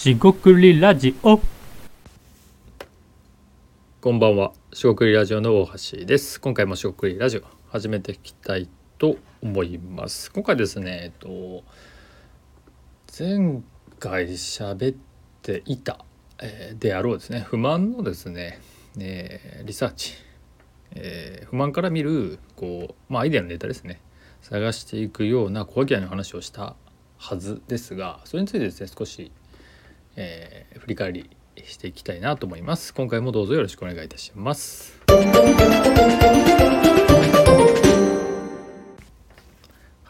しごくりラジオこんばんは、しごくりラジオの大橋です。今回もしごくりラジオ始めていきたいと思います。今回ですね、えっと前回喋っていた、えーであろうですね、不満のですね、えーリサーチ、えー不満から見るこうまあアイデアのネタですね、探していくような小アの話をしたはずですが、それについてですね少し、えー振り返りしていきたいなと思います。今回もどうぞよろしくお願いいたします。は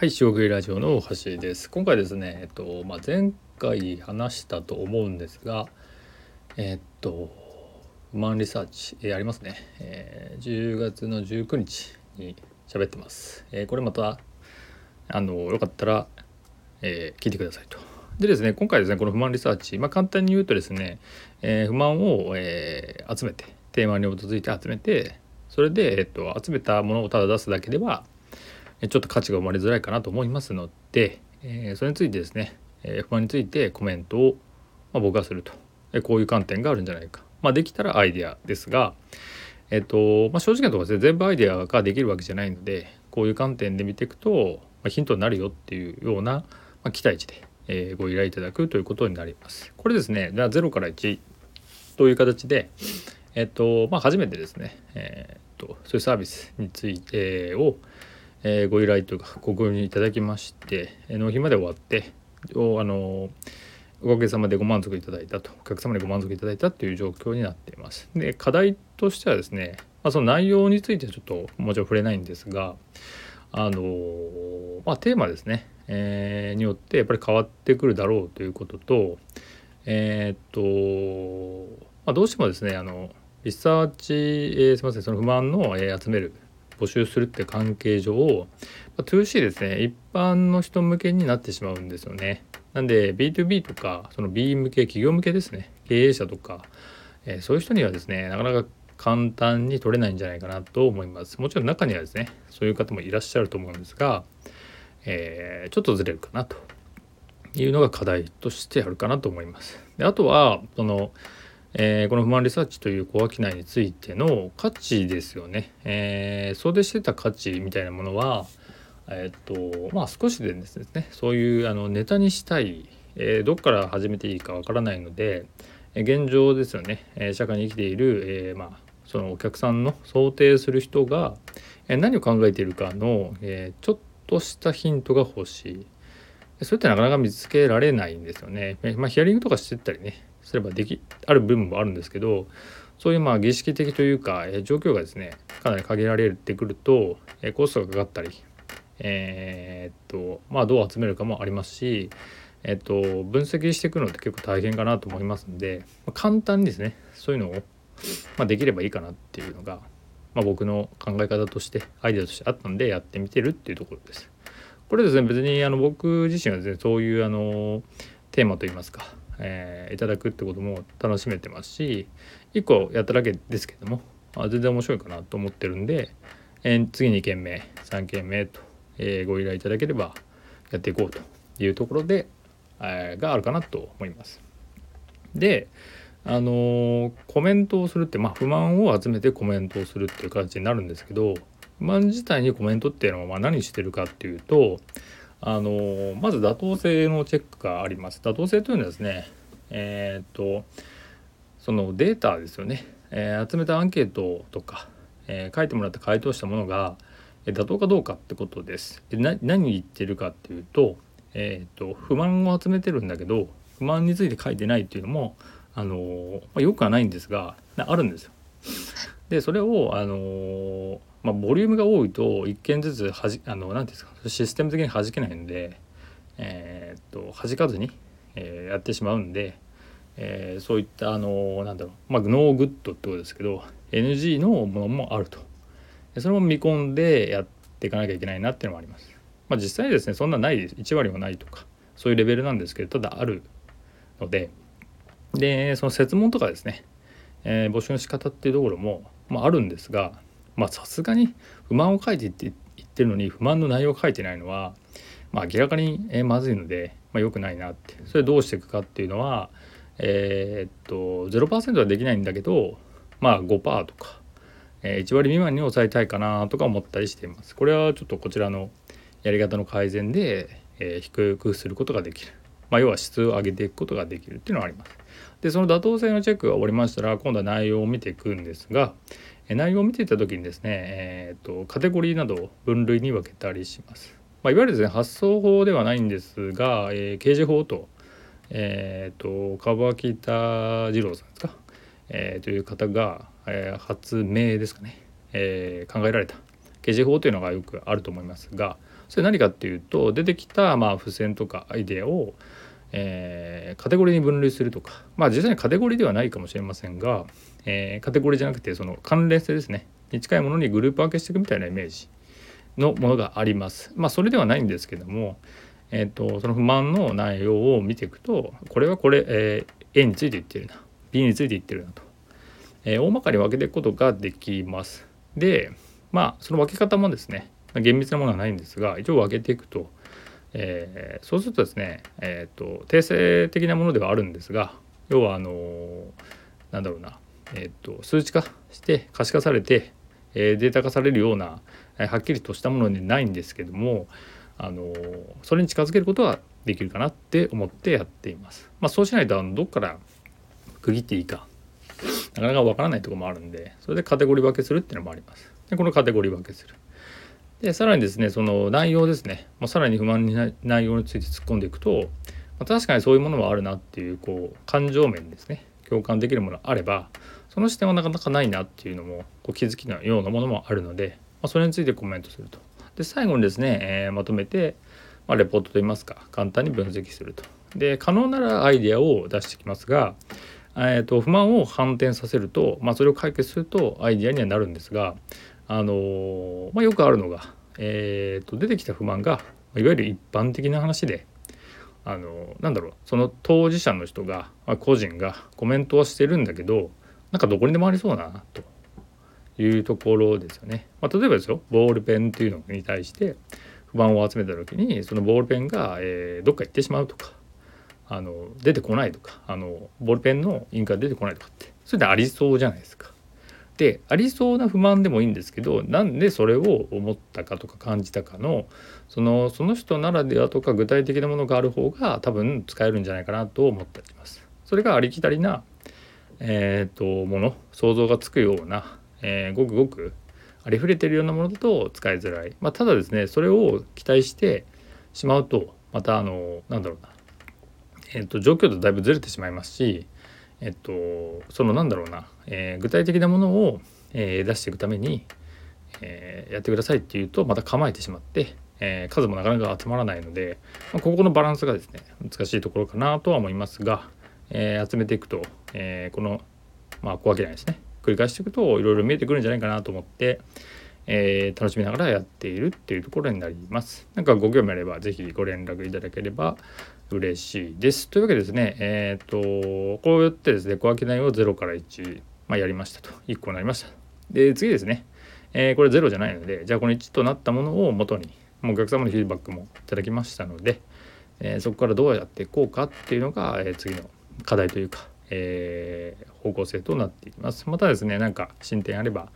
い、塩食いラジオの大橋です。今回ですねえっとまあ前回話したと思うんですがえっと不満リサーチ、えーありますね、えー10月の19日に喋ってます、えーこれまたあのよかったら、えー聞いてくださいと。でですね今回ですねこの不満リサーチ、まあ、簡単に言うとですね、えー不満を、えー集めてテーマに基づいて集めてそれで、えっと、集めたものをただ出すだけではちょっと価値が生まれづらいかなと思いますので、えーそれについてですね、えー不満についてコメントを、まあ、僕がすると、えーこういう観点があるんじゃないか、まあ、できたらアイデアですが、えっとまあ、正直なところですね全部アイデアができるわけじゃないのでこういう観点で見ていくと、まあ、ヒントになるよっていうような、まあ、期待値で、えご依頼いただくということになります。これですねじゃあ0から1という形で、えっとまあ、初めてですね、えーっとそういうサービスについて、を、えご依頼というかご購入いただきまして納品まで終わっておあのおかげさまでご満足いただいたとお客様にご満足いただいたという状況になっています。で課題としてはですね、まあ、その内容についてはちょっともちろん触れないんですがあのまあテーマですね、えーによってやっぱり変わってくるだろうということとえーっと、まあ、どうしてもですねあのリサーチ、えーすみませんその不満の、えー集める募集するって関係上、まあ、2C ですね一般の人向けになってしまうんですよね。なんで B2B とかその B 向け企業向けですね経営者とか、えーそういう人にはですねなかなか簡単に取れないんじゃないかなと思います。もちろん中にはですねそういう方もいらっしゃると思うんですが、えーちょっとずれるかなというのが課題としてあるかなと思います。であとはその、えーこの不満リサーチという小商いについての価値ですよね。えー想定してた価値みたいなものはえーっとまあ少しでですねそういうあのネタにしたい、えーどっから始めていいかわからないので、え現状ですよね、え社会に生きている、えーまあそのお客さんの想定する人が、何を考えているかの、ちょっとしたヒントが欲しい。それってなかなか見つけられないんですよね。まあ、ヒアリングとかしてったりねすればできある部分もあるんですけどそういうまあ儀式的というか、え状況がですねかなり限られてくると、えコストがかかったりえーっとまあどう集めるかもありますし、えっと分析していくのって結構大変かなと思いますんで、ま簡単にですねそういうのを、まあ、できればいいかなっていうのが、まあ、僕の考え方としてアイデアとしてあったんでやってみてるっていうところです。これですね別にあの僕自身はですねそういうあのテーマといいますか、えーいただくってことも楽しめてますし1個やっただけですけどもあ全然面白いかなと思ってるんで、えー次2件目3件目と、えーご依頼いただければやっていこうというところで、えーがあるかなと思います。であのーコメントをするって、まあ、不満を集めてコメントをするっていう形になるんですけど不満自体にコメントっていうのはまあ何してるかっていうとあのーまず妥当性のチェックがあります。妥当性というのはですねえーっとそのデータですよね、えー集めたアンケートとか、えー書いてもらって回答したものが妥当かどうかってことです。で何言ってるかっていうと,、えーっと不満を集めてるんだけど不満について書いてないっていうのもあのーまあ、よくはないんですがあるんですよ。でそれをあのーまあ、ボリュームが多いと1件ずつはじあのなんていうんですかシステム的に弾けないんで、えーっと弾かずに、えーやってしまうんで、えーそういったあのーなんだろうまあ no good ってことですけど NG のものもあるとそれも見込んでやっていかなきゃいけないなっていうのもあります。まあ、実際ですねそんなないです1割もないとかそういうレベルなんですけどただあるのででその設問とかですね、えー募集の仕方っていうところも、まあ、あるんですがさすがに不満を書いていって言ってるのに不満の内容を書いてないのは、まあ、明らかに、えーまずいので、まあ、良くないなってそれどうしていくかっていうのは、えー、っと0%はできないんだけどまあ5%とか、えー、1割未満に抑えたいかなとか思ったりしています。これはちょっとこちらのやり方の改善で、えー、低くすることができる。まあ、要は質を上げていくことができるっていうのはあります。でその妥当性のチェックが終わりましたら今度は内容を見ていくんですが内容を見ていった時にですね、えーと、カテゴリーなどを分類に分けたりします。まあ、いわゆるですね発送法ではないんですが、えー、刑事法と,、えーと、川北二郎さんですか、えー、という方が、えー、発明ですかね、えー、考えられた刑事法というのがよくあると思いますがそれ何かっていうと出てきたまあ付箋とかアイデアを、え、カテゴリーに分類するとかまあ実際にカテゴリーではないかもしれませんが、え、カテゴリーじゃなくてその関連性ですねに近いものにグループ分けしていくみたいなイメージのものがあります。まあそれではないんですけども、えーと、その不満の内容を見ていくとこれはこれ、え、A について言ってるな B について言ってるなと、えー、大まかに分けていくことができます。でまあその分け方もですね厳密なものはないんですが一応分けていくとえー、そうするとですね、えーと、定性的なものではあるんですが要はあのー、なんだろうな、えーと、数値化して可視化されて、えー、データ化されるような、えー、はっきりとしたものでないんですけども、あのー、それに近づけることはできるかなって思ってやっています。まあ、そうしないとあのどっから区切っていいかなかなかわからないとこもあるんでそれでカテゴリー分けするっていうのもあります。でこのカテゴリー分けする。でさらにですねその内容ですね、まあ、さらに不満に内容について突っ込んでいくと、まあ、確かにそういうものもあるなっていうこう感情面ですね共感できるものあればその視点はなかなかないなっていうのもこう気づきのようなものもあるので、まあ、それについてコメントすると。で最後にですね、えー、まとめて、まあ、レポートといいますか簡単に分析すると。で可能ならアイデアを出してきますが、えーと、不満を反転させると、まあ、それを解決するとアイデアにはなるんですがあのまあ、よくあるのが、えーと、出てきた不満がいわゆる一般的な話であのなんだろうその当事者の人が、まあ、個人がコメントはしてるんだけどなんかどこにでもありそうだなというところですよね。まあ、例えばですよボールペンっていうのに対して不満を集めた時にそのボールペンが、えー、どっか行ってしまうとかあの出てこないとかあのボールペンのインクが出てこないとかってそれでありそうじゃないですか。でありそうな不満でもいいんですけどなんでそれを思ったかとか感じたかのそのその人ならではとか具体的なものがある方が多分使えるんじゃないかなと思っています。それがありきたりな、えーと、もの想像がつくような、えー、ごくごくありふれてるようなものだと使いづらい、まあ、ただですねそれを期待してしまうとまたあのなんだろうな、えーと状況とだいぶずれてしまいますしえっとそのなんだろうな、えー、具体的なものを、えー、出していくために、えー、やってくださいっていうとまた構えてしまって、え数もなかなか集まらないので、まあ、ここのバランスがですね難しいところかなとは思いますが、え集めていくと、えこのまあ小分けないですね。繰り返していくといろいろ見えてくるんじゃないかなと思って、え楽しみながらやっているっていうところになります。なんかご興味あれば是非ご連絡いただければ嬉しいです。というわけでですね、えっ、ー、と、こうやってですね、小分け内を0から1、まあ、やりましたと。1個になりました。で、次ですね、えー、これ0じゃないので、じゃあこの1となったものを元に、もうお客様のフィードバックもいただきましたので、えー、そこからどうやっていこうかっていうのが、え次の課題というか、え方向性となっています。またですね、なんか進展あれば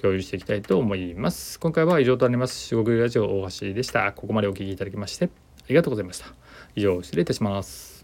共有していきたいと思います。今回は以上となります。四国ラジオ大橋でした。ここまでお聴きいただきまして、ありがとうございました。以上失礼いたします。